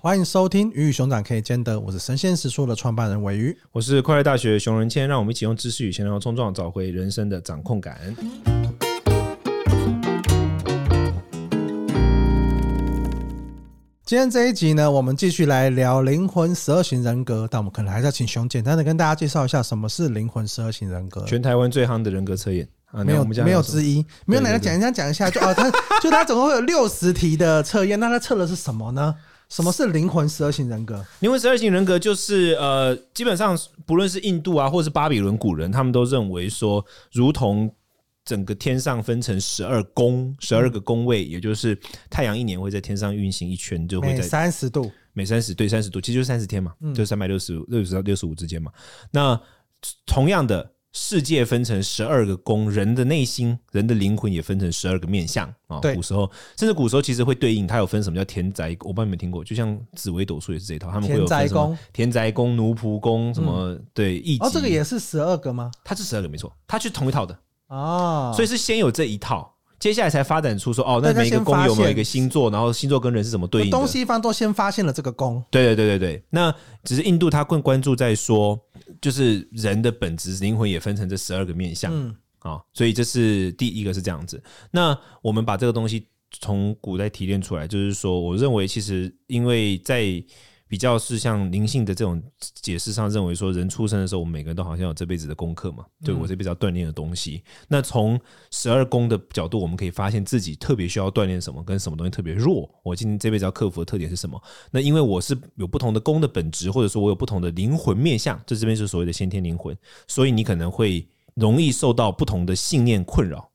欢迎收听《鱼与熊掌可以兼得》，我是神仙食书的创办人尾鱼，我是快乐大学熊仁谦，让我们一起用知识与闲聊冲撞，找回人生的掌控感。今天这一集呢，我们继续来聊灵魂十二型人格，但我们可能还是要请熊简单的跟大家介绍一下什么是灵魂十二型人格。全台湾最夯的人格测验，啊、没有没有之一，没有哪个讲一下讲一下就哦，他就他总共会有六十题的测验，那他测的是什么呢？什么是灵魂十二型人格？灵魂十二型人格就是呃，基本上不论是印度啊，或是巴比伦古人，他们都认为说，如同。整个天上分成十二宫，十二个宫位，也就是太阳一年会在天上运行一圈，就会在三十度，每三十对三十度，其实就是三十天嘛，就三百六十六十到六十五之间嘛。那同样的，世界分成十二个宫，人的内心、人的灵魂也分成十二个面相啊。古时候，甚至古时候其实会对应，它有分什么叫田宅，我不知道你们听过，就像紫微斗数也是这一套，他们会有分什么田宅宫、奴仆宫什么对。哦，这个也是十二个吗？它是十二个，没错，它是同一套的。哦，所以是先有这一套，接下来才发展出说哦，那每一个宫有没有一个星座，然后星座跟人是怎么对应的？东西方都先发现了这个宫。对对对对对，那只是印度他更关注在说，就是人的本质灵魂也分成这十二个面相。嗯，哦，所以这是第一个是这样子。那我们把这个东西从古代提炼出来，就是说，我认为其实因为在。比较是像灵性的这种解释上认为说，人出生的时候，我们每个人都好像有这辈子的功课嘛，对我这辈子要锻炼的东西。那从十二宫的角度，我们可以发现自己特别需要锻炼什么，跟什么东西特别弱。我今天这辈子要克服的特点是什么？那因为我是有不同的宫的本质，或者说我有不同的灵魂面相，这这边是所谓的先天灵魂，所以你可能会容易受到不同的信念困扰。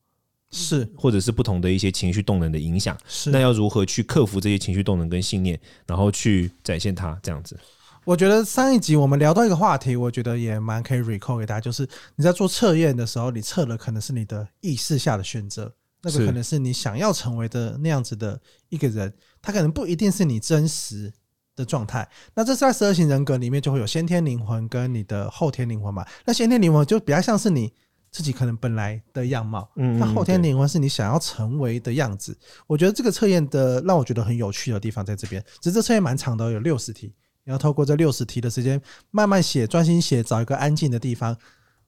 是，或者是不同的一些情绪动能的影响，是。那要如何去克服这些情绪动能跟信念，然后去展现它这样子？我觉得上一集我们聊到一个话题，我觉得也蛮可以 recall 给大家，就是你在做测验的时候，你测的可能是你的意识下的选择，那个可能是你想要成为的那样子的一个人，他可能不一定是你真实的状态。那这是在十二型人格里面就会有先天灵魂跟你的后天灵魂嘛？那先天灵魂就比较像是你。自己可能本来的样貌，嗯那后天灵魂是你想要成为的样子。我觉得这个测验的让我觉得很有趣的地方在这边。只是这测验蛮长的，有六十题，你要透过这六十题的时间慢慢写，专心写，找一个安静的地方。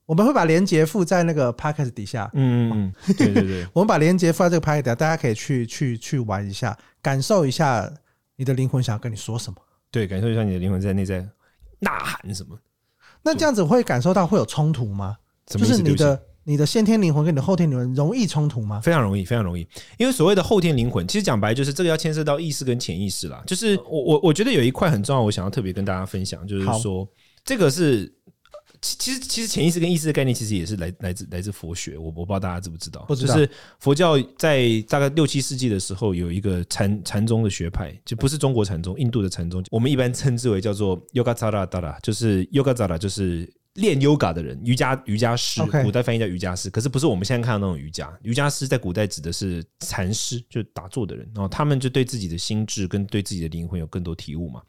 我们会把链接附在那个 podcast 底下。嗯嗯，对对对，我们把链接附在这个 podcast 底下，大家可以去去去玩一下，感受一下你的灵魂想要跟你说什么。对，感受一下你的灵魂在内在呐喊什么。那这样子会感受到会有冲突吗？就是你的你的先天灵魂跟你的后天灵魂容易冲突吗？非常容易，非常容易。因为所谓的后天灵魂，其实讲白就是这个要牵涉到意识跟潜意识啦。就是我我我觉得有一块很重要，我想要特别跟大家分享，就是说这个是其实其实潜意识跟意识的概念，其实也是来来自来自佛学。我我不知道大家知不知道？就是佛教在大概六七世纪的时候，有一个禅禅宗的学派，就不是中国禅宗，印度的禅宗，我们一般称之为叫做 Yogacara 就是 yoga zara，就是。练 yoga 的人，瑜伽瑜伽师，古代翻译叫瑜伽师，可是不是我们现在看到那种瑜伽。瑜伽师在古代指的是禅师，就打坐的人，然后他们就对自己的心智跟对自己的灵魂有更多体悟嘛。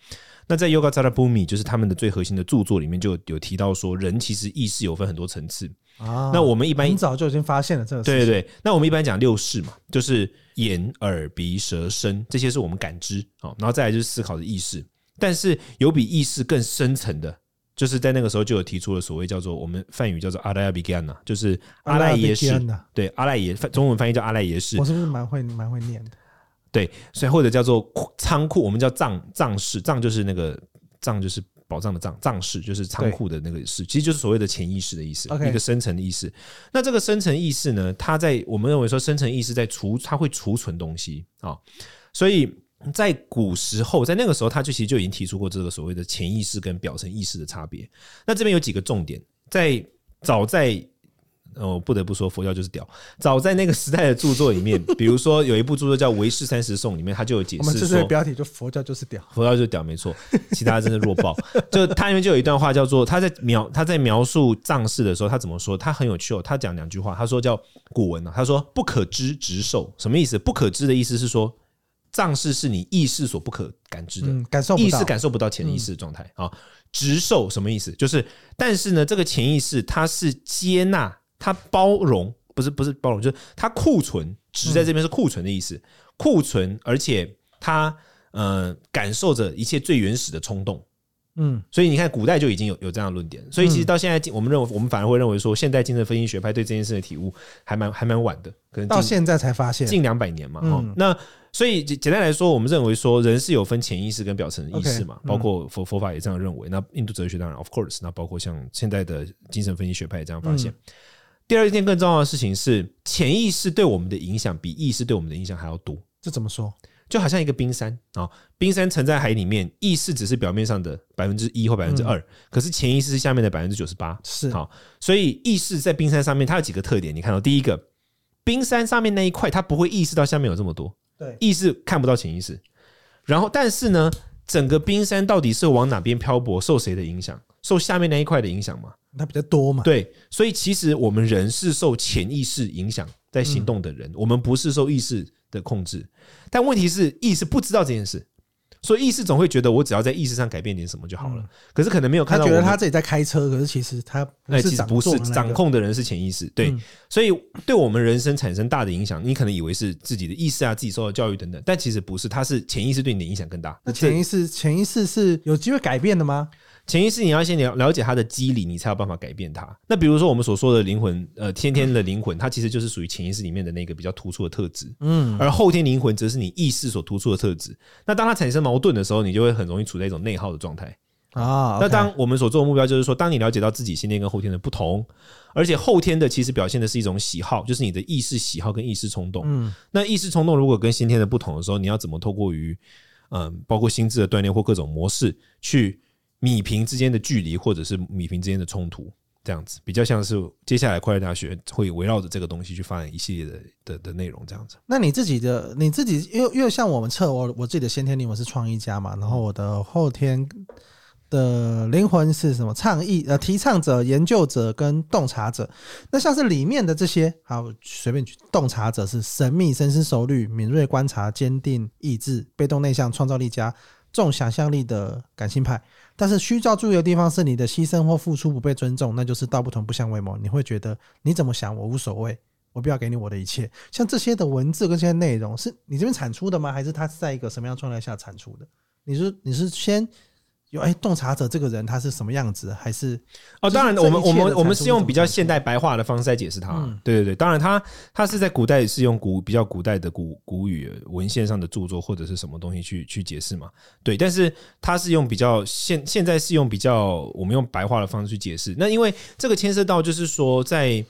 那在 Yoga z a r a Bhumi，就是他们的最核心的著作里面，就有提到说，人其实意识有分很多层次啊。那我们一般很早就已经发现了这个，对对对。那我们一般讲六识嘛，就是眼、耳、鼻、舌、身，这些是我们感知啊，然后再来就是思考的意识。但是有比意识更深层的。就是在那个时候就有提出了所谓叫做我们梵语叫做阿赖耶比干呐，就是阿赖耶识，对阿赖耶，中文翻译叫阿赖耶识。我是不是蛮会蛮会念的？对，所以或者叫做仓库，我们叫藏藏式，藏就是那个藏就是宝藏的藏，藏式就是仓库的那个式，其实就是所谓的潜意识的意思，一个深层的意识。那这个深层意识呢，它在我们认为说深层意识在储，它会储存东西啊，所以。在古时候，在那个时候，他就其实就已经提出过这个所谓的潜意识跟表层意识的差别。那这边有几个重点，在早在哦，不得不说佛教就是屌。早在那个时代的著作里面，比如说有一部著作叫《唯识三十颂》，里面他就有解释说，我们这是标题就佛教就是屌，佛教就是屌，没错，其他真的弱爆。就他里面就有一段话叫做他在描他在描述藏式的时候，他怎么说？他很有趣哦，他讲两句话，他说叫古文啊，他说不可知直受，什么意思？不可知的意思是说。藏识是你意识所不可感知的，嗯、感受不到意识感受不到潜意识的状态啊。直受什么意思？就是，但是呢，这个潜意识它是接纳，它包容，不是不是包容，就是它库存。直在这边是库存的意思，库存，而且它呃感受着一切最原始的冲动。嗯，所以你看，古代就已经有有这样的论点。所以其实到现在，我们认为，我们反而会认为说，现代精神分析学派对这件事的体悟还蛮还蛮晚的，可能到现在才发现，近两百年嘛。哈、嗯，那所以简简单来说，我们认为说，人是有分潜意识跟表层意识嘛，包括佛佛法也这样认为。那印度哲学当然，of course，那包括像现在的精神分析学派也这样发现。第二件更重要的事情是，潜意识对我们的影响比意识对我们的影响还要多。这怎么说？就好像一个冰山啊，冰山沉在海里面，意识只是表面上的百分之一或百分之二，可是潜意识是下面的百分之九十八。是好，所以意识在冰山上面，它有几个特点。你看到第一个，冰山上面那一块，它不会意识到下面有这么多，对，意识看不到潜意识。然后，但是呢，整个冰山到底是往哪边漂泊，受谁的影响？受下面那一块的影响吗？它比较多嘛。对，所以其实我们人是受潜意识影响在行动的人，我们不是受意识的控制，但问题是意识不知道这件事，所以意识总会觉得我只要在意识上改变点什么就好了。可是可能没有看到，他觉得他自己在开车，可是其实他哎，其实不是掌控的人是潜意识。对，所以对我们人生产生大的影响，你可能以为是自己的意识啊，自己受到教育等等，但其实不是，他是潜意识对你的影响更大。那潜意识，潜意识是有机会改变的吗？潜意识你要先了了解它的机理，你才有办法改变它。那比如说我们所说的灵魂，呃，先天的灵魂，它其实就是属于潜意识里面的那个比较突出的特质。嗯，而后天灵魂则是你意识所突出的特质。那当它产生矛盾的时候，你就会很容易处在一种内耗的状态啊。那当我们所做的目标就是说，当你了解到自己先天跟后天的不同，而且后天的其实表现的是一种喜好，就是你的意识喜好跟意识冲动。嗯，那意识冲动如果跟先天的不同的时候，你要怎么透过于嗯，包括心智的锻炼或各种模式去。米平之间的距离，或者是米平之间的冲突，这样子比较像是接下来快乐大学会围绕着这个东西去发展一系列的的的内容，这样子。那你自己的你自己，因为因为像我们测我我自己的先天灵魂是创意家嘛，然后我的后天的灵魂是什么？倡议呃，提倡者、研究者跟洞察者。那像是里面的这些，好随便举，洞察者是神秘、深思熟虑、敏锐观察、坚定意志、被动内向、创造力加、重想象力的感性派。但是需要注意的地方是，你的牺牲或付出不被尊重，那就是道不同不相为谋。你会觉得你怎么想我无所谓，我不要给你我的一切。像这些的文字跟这些内容，是你这边产出的吗？还是它是在一个什么样状态下产出的？你是你是先。有哎，洞察者这个人他是什么样子？还是哦？当然，我们我们我们是用比较现代白话的方式来解释它。嗯、对对对，当然他他是在古代是用古比较古代的古古语文献上的著作或者是什么东西去去解释嘛？对，但是他是用比较现现在是用比较我们用白话的方式去解释。那因为这个牵涉到就是说在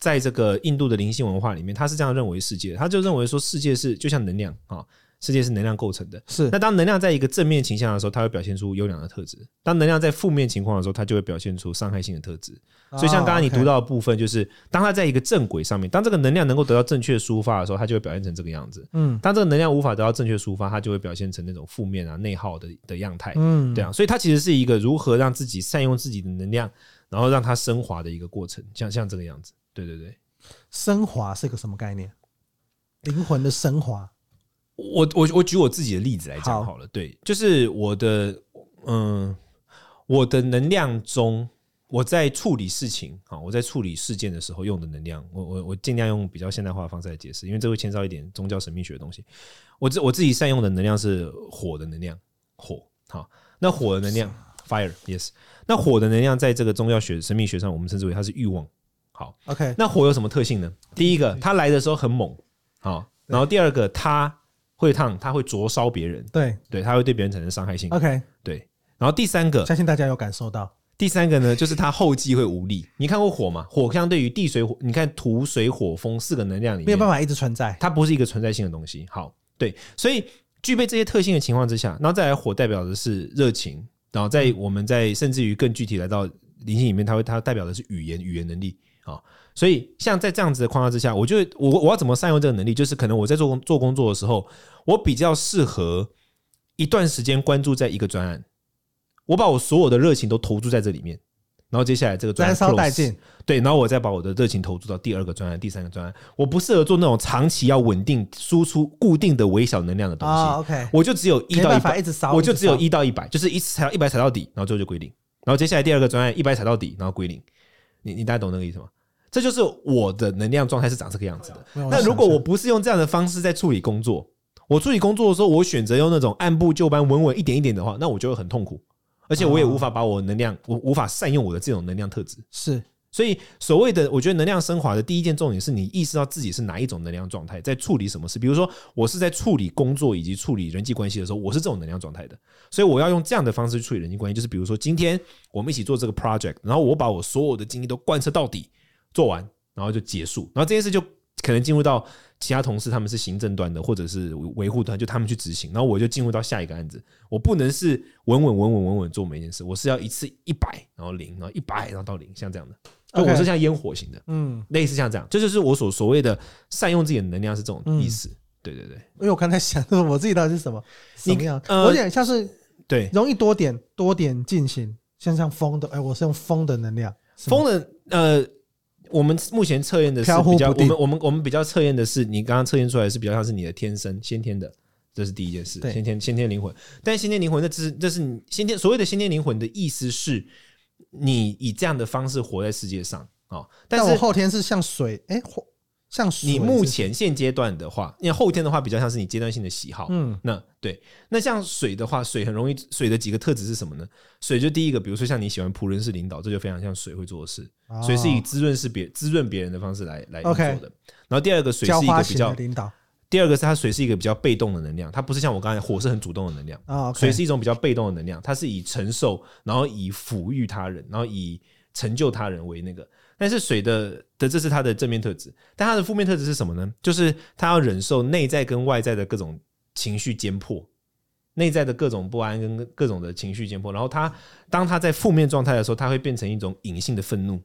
在这个印度的灵性文化里面，他是这样认为世界，他就认为说世界是就像能量啊。世界是能量构成的，是。那当能量在一个正面倾向的时候，它会表现出优良的特质；当能量在负面情况的时候，它就会表现出伤害性的特质。所以，像刚刚你读到的部分，就是当它在一个正轨上面，当这个能量能够得到正确抒发的时候，它就会表现成这个样子。嗯。当这个能量无法得到正确抒发，它就会表现成那种负面啊、内耗的的样态。嗯，对啊。所以，它其实是一个如何让自己善用自己的能量，然后让它升华的一个过程，像像这个样子。对对对，升华是个什么概念？灵魂的升华。我我我举我自己的例子来讲好了，对，就是我的嗯，我的能量中，我在处理事情啊，我在处理事件的时候用的能量，我我我尽量用比较现代化的方式来解释，因为这会牵涉一点宗教神秘学的东西。我自我自己善用的能量是火的能量，火好，那火的能量 fire yes，那火的能量在这个宗教学神秘学上，我们称之为它是欲望。好，OK，那火有什么特性呢？第一个，它来的时候很猛，好，然后第二个，它会烫，它会灼烧别人，对对，它会对别人产生伤害性。OK，对。然后第三个，相信大家有感受到。第三个呢，就是它后继会无力。你看过火吗？火相对于地水火，你看土水火风四个能量里面，没有办法一直存在，它不是一个存在性的东西。好，对，所以具备这些特性的情况之下，然后再来火代表的是热情，然后在我们在甚至于更具体来到灵性里面，它会它代表的是语言语言能力啊。所以像在这样子的框架之下，我就我我要怎么善用这个能力？就是可能我在做工做工作的时候。我比较适合一段时间关注在一个专案，我把我所有的热情都投注在这里面，然后接下来这个专案烧殆尽，对，然后我再把我的热情投注到第二个专案、第三个专案。我不适合做那种长期要稳定输出固定的微小能量的东西。OK，我就只有一到一百，我就只有一到一百，就是一次踩到一百踩到底，然后最后就归零。然后接下来第二个专案一百踩到底，然后归零。你你大家懂那个意思吗？这就是我的能量状态是长这个样子的。那如果我不是用这样的方式在处理工作。我处理工作的时候，我选择用那种按部就班、稳稳一点一点的话，那我就会很痛苦，而且我也无法把我能量，我无法善用我的这种能量特质。是，所以所谓的，我觉得能量升华的第一件重点是你意识到自己是哪一种能量状态，在处理什么事。比如说，我是在处理工作以及处理人际关系的时候，我是这种能量状态的，所以我要用这样的方式去处理人际关系。就是比如说，今天我们一起做这个 project，然后我把我所有的精力都贯彻到底，做完，然后就结束，然后这件事就可能进入到。其他同事他们是行政端的，或者是维护端，就他们去执行，然后我就进入到下一个案子。我不能是稳稳稳稳稳稳做每件事，我是要一次一百，然后零，然后一百，然后到零，像这样的。就我是像烟火型的，嗯，类似像这样，这就是我所所谓的善用自己的能量是这种意思。对对对，因为我刚才想说我自己到底是什么什么样，我有点像是对容易多点多点进行，像像风的，哎，我是用风的能量，风的呃。我们目前测验的是比较，我们我们我们比较测验的是，你刚刚测验出来是比较像是你的天生先天的，这是第一件事，先天先天灵魂。但先天灵魂，那这是这是你先天所谓的先天灵魂的意思是，你以这样的方式活在世界上啊。但是我后天是像水，哎。像你目前现阶段的话，因为后天的话比较像是你阶段性的喜好，嗯，那对，那像水的话，水很容易，水的几个特质是什么呢？水就第一个，比如说像你喜欢仆人式领导，这就非常像水会做的事。水是以滋润是别滋润别人的方式来来做的。然后第二个，水是一个比较领导。第二个是它水是一个比较被动的能量，它不是像我刚才火是很主动的能量。水是一种比较被动的能量，它是以承受，然后以抚育他人，然后以成就他人为那个。但是水的的这是它的正面特质，但它的负面特质是什么呢？就是它要忍受内在跟外在的各种情绪间破，内在的各种不安跟各种的情绪间破。然后它当它在负面状态的时候，它会变成一种隐性的愤怒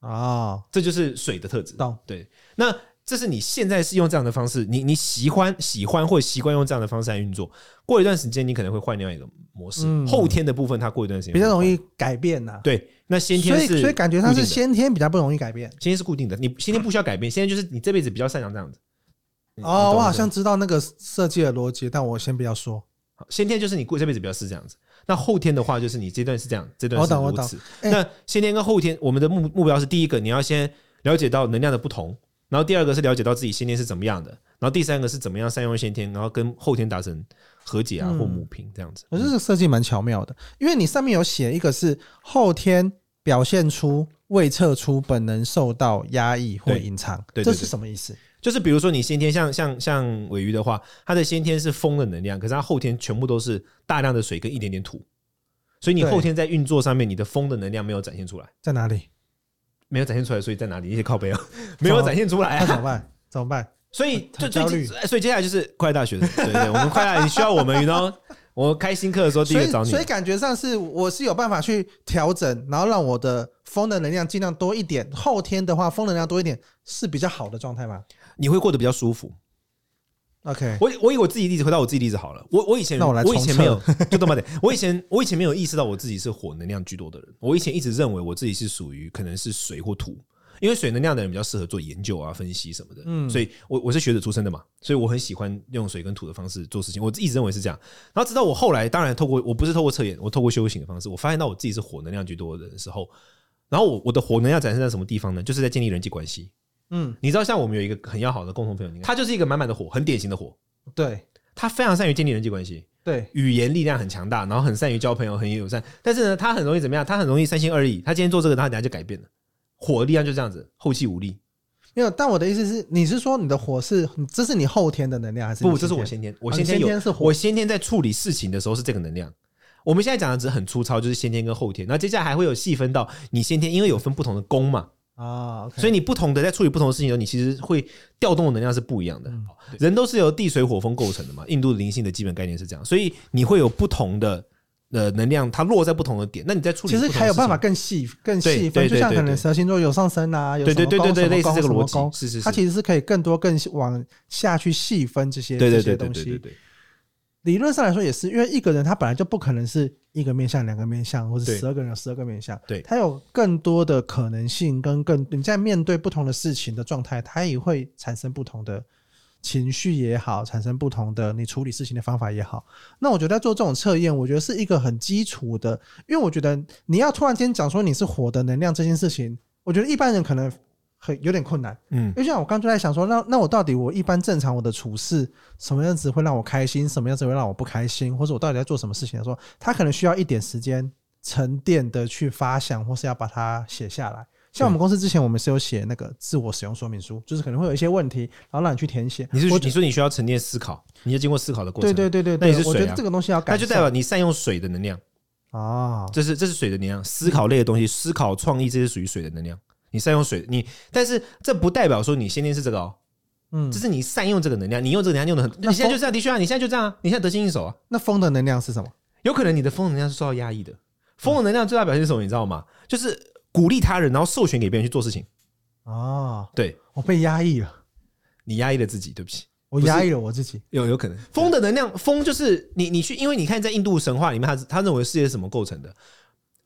啊，这就是水的特质。对，那这是你现在是用这样的方式，你你喜欢喜欢或习惯用这样的方式来运作。过一段时间，你可能会换另外一个模式。后天的部分，它过一段时间比较容易改变呐。对。那先天是，所以所以感觉它是先天比较不容易改变。先天是固定的，你先天不需要改变。先天就是你这辈子比较擅长这样子。哦，我好像知道那个设计的逻辑，但我先不要说。先天就是你过这辈子比较是这样子。那后天的话，就是你这段是这样，这段是如此。我懂，我懂。那先天跟后天，我们的目目标是第一个，你要先了解到能量的不同，然后第二个是了解到自己先天是怎么样的，然后第三个是怎么样善用先天，然后跟后天达成和解啊，或母平这样子，我觉得这个设计蛮巧妙的，因为你上面有写一个是后天表现出未测出本能受到压抑或隐藏，对，这是什么意思？就是比如说你先天像像像尾鱼的话，它的先天是风的能量，可是它后天全部都是大量的水跟一点点土，所以你后天在运作上面，你的风的能量没有展现出来，在哪里？没有展现出来，所以在哪里？一些靠背啊，没有展现出来，那怎么办？怎么办？所以就最近，所以接下来就是快乐大学的，对对，我们快乐，你需要我们，你知道，我开新课的时候第一个找你，所以感觉上是我是有办法去调整，然后让我的风的能量尽量多一点。后天的话，风能量多一点是比较好的状态吗？你会过得比较舒服。OK，我我以我自己例子回到我自己例子好了。我我以前我，我以前没有，就这么点。我以前我以前没有意识到我自己是火能量居多的人。我以前一直认为我自己是属于可能是水或土。因为水能量的人比较适合做研究啊、分析什么的，嗯，所以我我是学者出身的嘛，所以我很喜欢用水跟土的方式做事情。我一直认为是这样，然后直到我后来，当然透过我不是透过测验，我透过修行的方式，我发现到我自己是火能量居多的人的时候，然后我我的火能量展现在什么地方呢？就是在建立人际关系。嗯，你知道，像我们有一个很要好的共同朋友，你看他就是一个满满的火，很典型的火。对，他非常善于建立人际关系，对，语言力量很强大，然后很善于交朋友，很友善。但是呢，他很容易怎么样？他很容易三心二意。他今天做这个，他等下就改变了。火的力量就这样子，后继无力。没有，但我的意思是，你是说你的火是，这是你后天的能量，还是不？这是我先天，我先天有，我先天在处理事情的时候是这个能量。我们现在讲的只是很粗糙，就是先天跟后天。那接下来还会有细分到你先天，因为有分不同的宫嘛啊，所以你不同的在处理不同的事情的时候，你其实会调动的能量是不一样的。人都是由地水火风构成的嘛，印度灵性的基本概念是这样，所以你会有不同的。呃能量，它落在不同的点，那你在处理其实还有办法更细、更细分，就像可能十二星座有上升啊，有什么宫、什么宫、什么宫，是是是，它其实是可以更多、更往下去细分这些这些东西。理论上来说也是，因为一个人他本来就不可能是一个面向、两个面向，或者十二个人有十二个面向，对，他有更多的可能性跟更你在面对不同的事情的状态，它也会产生不同的。情绪也好，产生不同的你处理事情的方法也好，那我觉得在做这种测验，我觉得是一个很基础的，因为我觉得你要突然间讲说你是火的能量这件事情，我觉得一般人可能很有点困难。嗯，就像我刚就在想说，那那我到底我一般正常我的处事什么样子会让我开心，什么样子会让我不开心，或者我到底在做什么事情的时候，他可能需要一点时间沉淀的去发想，或是要把它写下来。像我们公司之前，我们是有写那个自我使用说明书，就是可能会有一些问题，然后让你去填写。你是你说你需要沉淀思考，你要经过思考的过程。对对对对，那你是水啊。我觉得这个东西要改，那就代表你善用水的能量啊。这是这是水的能量，思考类的东西，思考创意，这是属于水的能量。你善用水，你但是这不代表说你先天是这个哦。嗯，这是你善用这个能量，你用这个能量用的很。你现在就这样，的确啊，你现在就这样啊，你现在得心应手啊。那风的能量是什么？有可能你的风能量是受到压抑的。风的能量最大表现是什么？你知道吗？就是。鼓励他人，然后授权给别人去做事情。哦，对，我被压抑了，你压抑了自己，对不起，我压抑了我自己。有有可能，风的能量，风就是你你去，因为你看在印度神话里面，他他认为世界是什么构成的？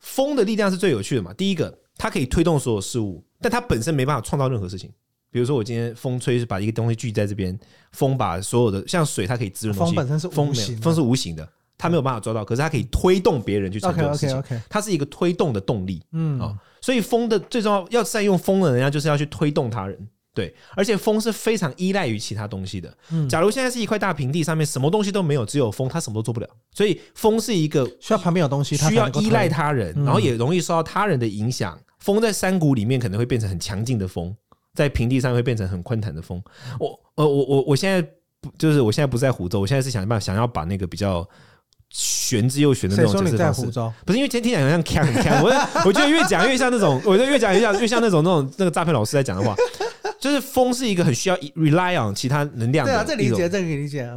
风的力量是最有趣的嘛。第一个，它可以推动所有事物，但它本身没办法创造任何事情。比如说，我今天风吹是，把一个东西聚在这边，风把所有的像水，它可以滋润东西。风本身是无形，风是无形的。它没有办法抓到，可是它可以推动别人去成就事情。它是一个推动的动力。嗯啊、哦，所以风的最重要要善用风的人家，就是要去推动他人。对，而且风是非常依赖于其他东西的。嗯，假如现在是一块大平地，上面什么东西都没有，只有风，它什么都做不了。所以风是一个需要旁边有东西，需要依赖他人，然后也容易受到他人的影响。风在山谷里面可能会变成很强劲的风，在平地上会变成很宽坦的风。我呃我我我现在不就是我现在不在湖州，我现在是想办法想要把那个比较。玄之又玄的那种解释方式，不是因为今天听起来好像锵很锵，我我觉得越讲越像那种，我觉得越讲越像越像那种那种那个诈骗老师在讲的话，就是风是一个很需要 rely on 其他能量的，对啊，这理解这个理解，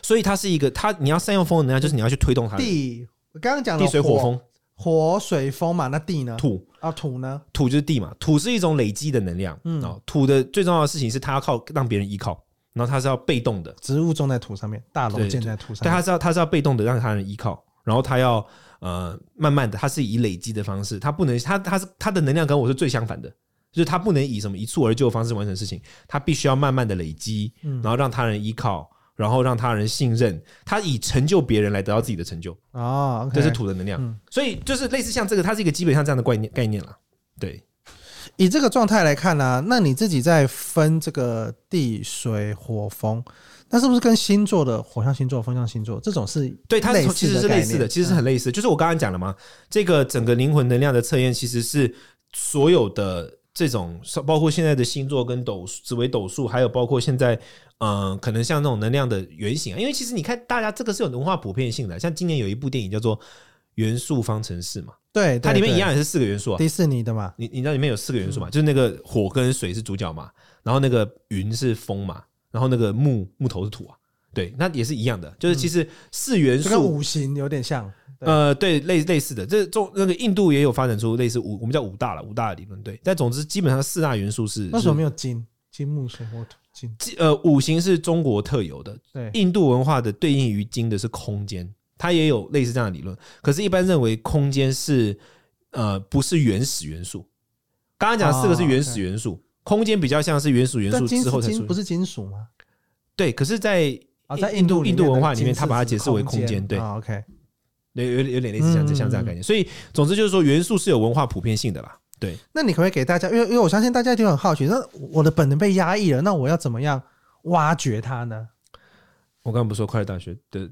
所以它是一个，它你要善用风的能量，就是你要去推动它。地，我刚刚讲的地水火风，火水风嘛，那地呢？土啊，土呢？土就是地嘛，土是一种累积的能量，嗯，哦土的最重要的事情是它要靠让别人依靠。然后它是要被动的，植物种在土上面，大楼建在土上面。对，它是要它是要被动的，让他人依靠。然后它要呃慢慢的，它是以累积的方式，它不能它它是它的能量跟我是最相反的，就是它不能以什么一蹴而就的方式完成事情，它必须要慢慢的累积，然后让他人依靠，然后让他人信任，他以成就别人来得到自己的成就啊，这是土的能量。所以就是类似像这个，它是一个基本上这样的概念概念了，对。以这个状态来看呢、啊，那你自己在分这个地水火风，那是不是跟星座的火象星座、风象星座这种是对它其实是类似的，其实是很类似。就是我刚刚讲了嘛，这个整个灵魂能量的测验其实是所有的这种，包括现在的星座跟斗紫微斗数，还有包括现在嗯、呃，可能像那种能量的原型啊。因为其实你看，大家这个是有文化普遍性的，像今年有一部电影叫做《元素方程式》嘛。对，它里面一样也是四个元素啊。迪士尼的嘛，你你知道里面有四个元素嘛？就是那个火跟水是主角嘛，然后那个云是风嘛，然后那个木木头是土啊。对，那也是一样的，就是其实四元素跟五行有点像。呃，对，类类似的，这中那个印度也有发展出类似五，我们叫五大了，五大的理论。对，但总之基本上四大元素是。为什么没有金？金木水火土金？呃，五行是中国特有的。对，印度文化的对应于金的是空间。它也有类似这样的理论，可是，一般认为空间是呃不是原始元素。刚刚讲四个是原始元素，哦 okay、空间比较像是原始元素之后才出。不是金属吗？对，可是在，在在印度印度文化里面，它把它解释为空间。对、哦、OK，对，有有点类似像这像这样概念。所以，总之就是说，元素是有文化普遍性的啦。对，那你可不可以给大家？因为因为我相信大家一定很好奇，那我的本能被压抑了，那我要怎么样挖掘它呢？我刚刚不是说快乐大学的。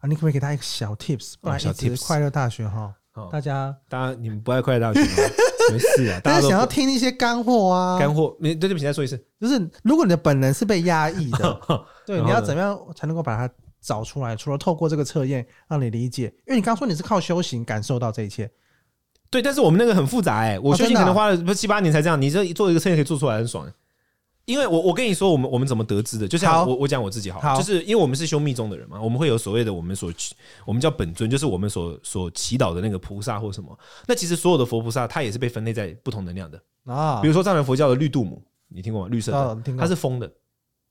啊，你可不可以给他一个小 tips？不然一直快乐大学哈，大家，大家你们不爱快乐大学吗？没事啊，大家想要听一些干货啊，干货。你对对不起，再说一次，就是如果你的本能是被压抑的，对，你要怎么样才能够把它找出来？除了透过这个测验让你理解，因为你刚说你是靠修行感受到这一切，对，但是我们那个很复杂哎，我修行可能花了不七八年才这样，你这做一个测验可以做出来很爽。因为我我跟你说，我们我们怎么得知的？就像我我讲我自己好，好，就是因为我们是修密宗的人嘛，我们会有所谓的我们所我们叫本尊，就是我们所所祈祷的那个菩萨或什么。那其实所有的佛菩萨，它也是被分类在不同能量的啊。比如说藏传佛教的绿度母，你听过吗？绿色的，它是风的，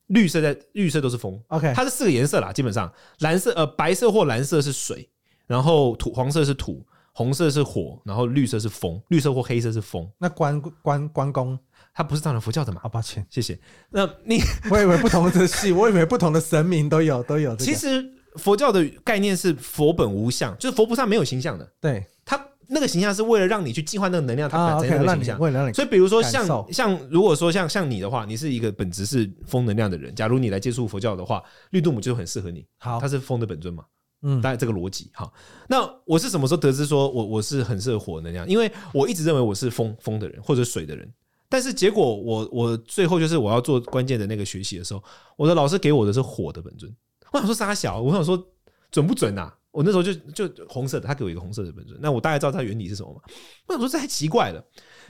绿色在绿色都是风。OK，它是四个颜色啦，基本上蓝色呃白色或蓝色是水，然后土黄色是土，红色是火，然后绿色是风，绿色或黑色是风。那关关关公。他不是藏传佛教的嘛？好抱歉，谢谢。那你 我以为不同的系，我以为不同的神明都有都有、这个。其实佛教的概念是佛本无相，就是佛菩萨没有形象的。对，他那那个形象是为了让你去净化那个能量，它本身那个形象。为了让你，所以比如说像像如果说像像你的话，你是一个本质是风能量的人，假如你来接触佛教的话，绿度母就很适合你。好，它是风的本尊嘛。嗯，大概这个逻辑哈。那我是什么时候得知说我我是很适合火能量？因为我一直认为我是风风的人或者水的人，但是结果我我最后就是我要做关键的那个学习的时候，我的老师给我的是火的本尊。我想说三小，我想说准不准呐？我那时候就就红色的，他给我一个红色的本尊。那我大概知道它原理是什么嘛？我想说这太奇怪了。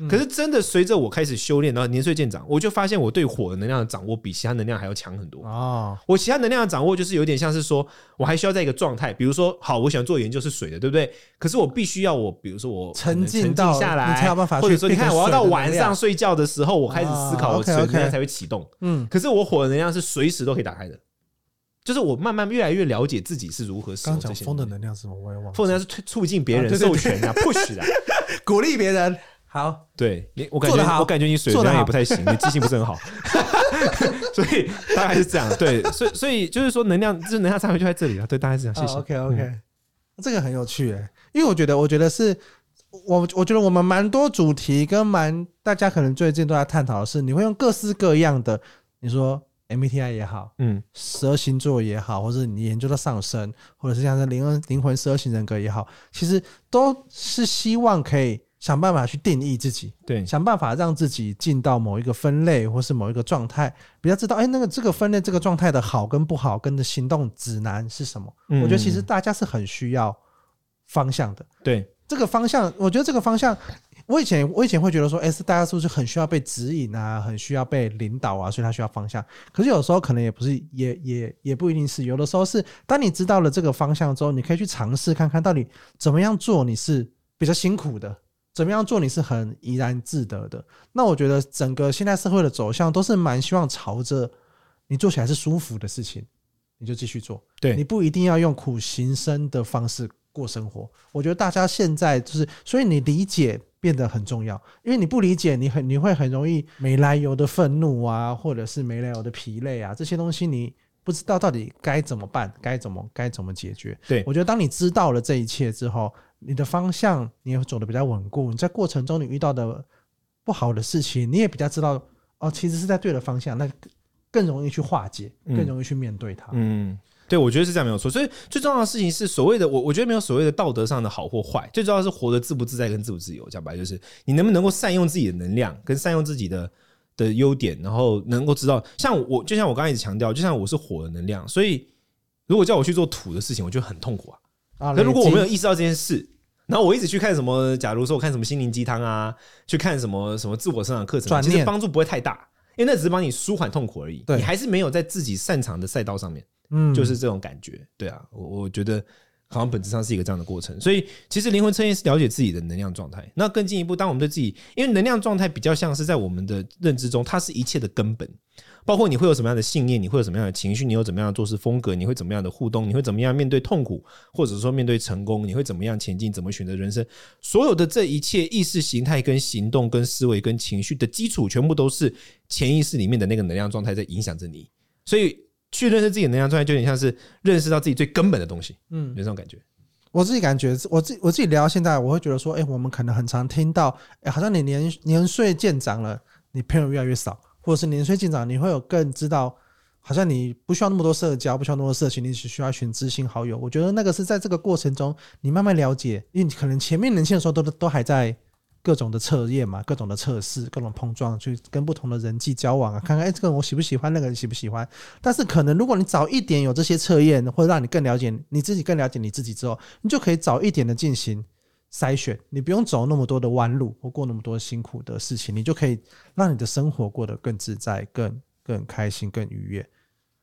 可是真的随着我开始修炼，然后年岁渐长，我就发现我对火的能量的掌握比其他能量还要强很多啊！我其他能量的掌握就是有点像是说，我还需要在一个状态，比如说，好，我想做研究是水的，对不对？可是我必须要我，比如说我沉浸下来，你才有办法。或者说，你看，我要到晚上睡觉的时候，我开始思考，我水能量才会启动。嗯，可是我火的能量是随时都可以打开的，就是我慢慢越来越了解自己是如何使用这些。风的能量是什么？我也忘了。风能量是促促进别人授权啊，push 啊，鼓励别人。好，对你，我感觉我感觉你水量也不太行，你记性不是很好，所以大概是这样。对，所以所以就是说，能量就是能量差别就在这里了。对，大概是这样。谢谢。OK OK，这个很有趣诶，因为我觉得，我觉得是我我觉得我们蛮多主题跟蛮大家可能最近都在探讨的是，你会用各式各样的，你说 MBTI 也好，嗯，十二星座也好，或者你研究的上升，或者是像是灵魂灵魂十二型人格也好，其实都是希望可以。想办法去定义自己，对，想办法让自己进到某一个分类或是某一个状态，比较知道，哎，那个这个分类这个状态的好跟不好，跟的行动指南是什么？嗯，我觉得其实大家是很需要方向的。对，这个方向，我觉得这个方向，我以前我以前会觉得说，哎，是大家是不是很需要被指引啊，很需要被领导啊，所以他需要方向。可是有时候可能也不是，也也也不一定是，有的时候是当你知道了这个方向之后，你可以去尝试看看到底怎么样做，你是比较辛苦的。怎么样做你是很怡然自得的？那我觉得整个现代社会的走向都是蛮希望朝着你做起来是舒服的事情，你就继续做。对，你不一定要用苦行僧的方式过生活。我觉得大家现在就是，所以你理解变得很重要，因为你不理解，你很你会很容易没来由的愤怒啊，或者是没来由的疲累啊，这些东西你不知道到底该怎么办，该怎么该怎么解决。对，我觉得当你知道了这一切之后。你的方向你也会走的比较稳固，你在过程中你遇到的不好的事情，你也比较知道哦，其实是在对的方向，那更容易去化解，更容易去面对它。嗯，嗯，对，我觉得是这样没有错。所以最重要的事情是所谓的我，我觉得没有所谓的道德上的好或坏，最重要是活得自不自在跟自不自由。讲白就是你能不能够善用自己的能量，跟善用自己的的优点，然后能够知道，像我就像我刚才一直强调，就像我是火的能量，所以如果叫我去做土的事情，我觉得很痛苦啊。啊！那如果我没有意识到这件事，然后我一直去看什么，假如说我看什么心灵鸡汤啊，去看什么什么自我成长课程，其实帮助不会太大，因为那只是帮你舒缓痛苦而已。你还是没有在自己擅长的赛道上面，嗯，就是这种感觉。对啊，我我觉得好像本质上是一个这样的过程。所以其实灵魂测验是了解自己的能量状态。那更进一步，当我们对自己，因为能量状态比较像是在我们的认知中，它是一切的根本。包括你会有什么样的信念，你会有什么样的情绪，你有怎么样的做事风格，你会怎么样的互动，你会怎么样面对痛苦，或者说面对成功，你会怎么样前进，怎么选择人生，所有的这一切意识形态、跟行动、跟思维、跟情绪的基础，全部都是潜意识里面的那个能量状态在影响着你。所以去认识自己的能量状态，就有点像是认识到自己最根本的东西。嗯，有这种感觉。我自己感觉，我自我自己聊到现在，我会觉得说，哎，我们可能很常听到，哎，好像你年年岁渐长了，你朋友越来越少。或者是年岁渐长，你会有更知道，好像你不需要那么多社交，不需要那么多社群，你只需要选知心好友。我觉得那个是在这个过程中，你慢慢了解，因为你可能前面年轻的时候都都还在各种的测验嘛，各种的测试，各种碰撞，去跟不同的人际交往啊，看看哎，这个我喜不喜欢，那个人喜不喜欢。但是可能如果你早一点有这些测验，会让你更了解你自己，更了解你自己之后，你就可以早一点的进行。筛选，你不用走那么多的弯路，或过那么多辛苦的事情，你就可以让你的生活过得更自在、更更开心、更愉悦。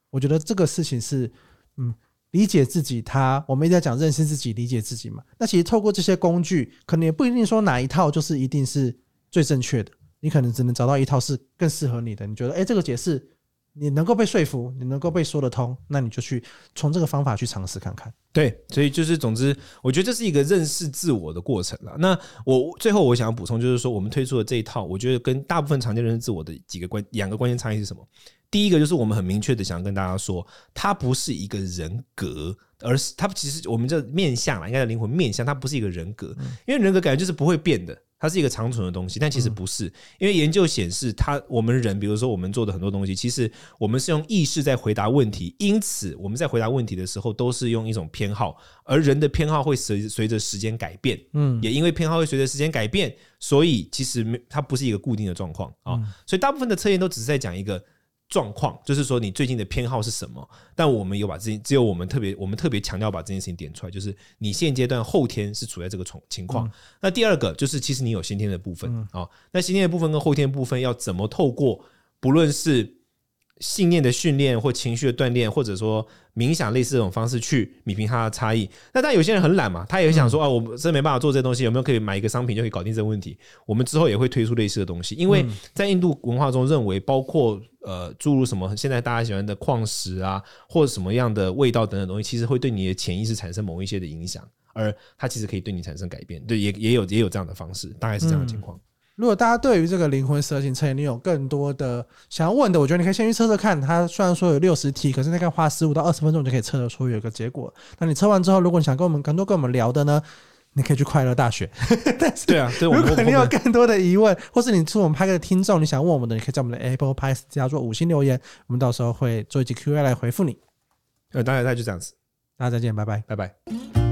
我觉得这个事情是，嗯，理解自己他，我们一直在讲认识自己、理解自己嘛。那其实透过这些工具，可能也不一定说哪一套就是一定是最正确的，你可能只能找到一套是更适合你的。你觉得，哎，这个解释你能够被说服，你能够被说得通，那你就去从这个方法去尝试看看。对，所以就是总之，我觉得这是一个认识自我的过程了。那我最后我想要补充，就是说我们推出的这一套，我觉得跟大部分常见认识自我的几个关两个关键差异是什么？第一个就是我们很明确的想跟大家说，它不是一个人格，而是它其实我们这面相啊，应该叫灵魂面相，它不是一个人格，因为人格感觉就是不会变的。它是一个长存的东西，但其实不是，因为研究显示，它我们人，比如说我们做的很多东西，其实我们是用意识在回答问题，因此我们在回答问题的时候，都是用一种偏好，而人的偏好会随随着时间改变，嗯，也因为偏好会随着时间改变，所以其实没它不是一个固定的状况啊，所以大部分的测验都只是在讲一个。状况就是说，你最近的偏好是什么？但我们有把这件，只有我们特别，我们特别强调把这件事情点出来，就是你现阶段后天是处在这个情况。那第二个就是，其实你有先天的部分啊。那先天的部分跟后天的部分要怎么透过，不论是。信念的训练或情绪的锻炼，或者说冥想类似这种方式去弭平它的差异。那但有些人很懒嘛，他也想说啊，我真没办法做这东西，有没有可以买一个商品就可以搞定这个问题？我们之后也会推出类似的东西，因为在印度文化中认为，包括呃诸如什么现在大家喜欢的矿石啊，或者什么样的味道等等东西，其实会对你的潜意识产生某一些的影响，而它其实可以对你产生改变。对，也也有也有这样的方式，大概是这样的情况。如果大家对于这个灵魂蛇形测验，你有更多的想要问的，我觉得你可以先去测测看。它虽然说有六十题，可是大概花十五到二十分钟就可以测得出有一个结果。那你测完之后，如果你想跟我们更多跟我们聊的呢，你可以去快乐大学。但是，对啊，如果你有更多的疑问，或是你是我们拍个听众，你想问我们的，你可以在我们的 Apple Podcast 加做五星留言，我们到时候会做一集 Q&A 来回复你。呃，大概大概就这样子，大家再见，拜拜，拜拜。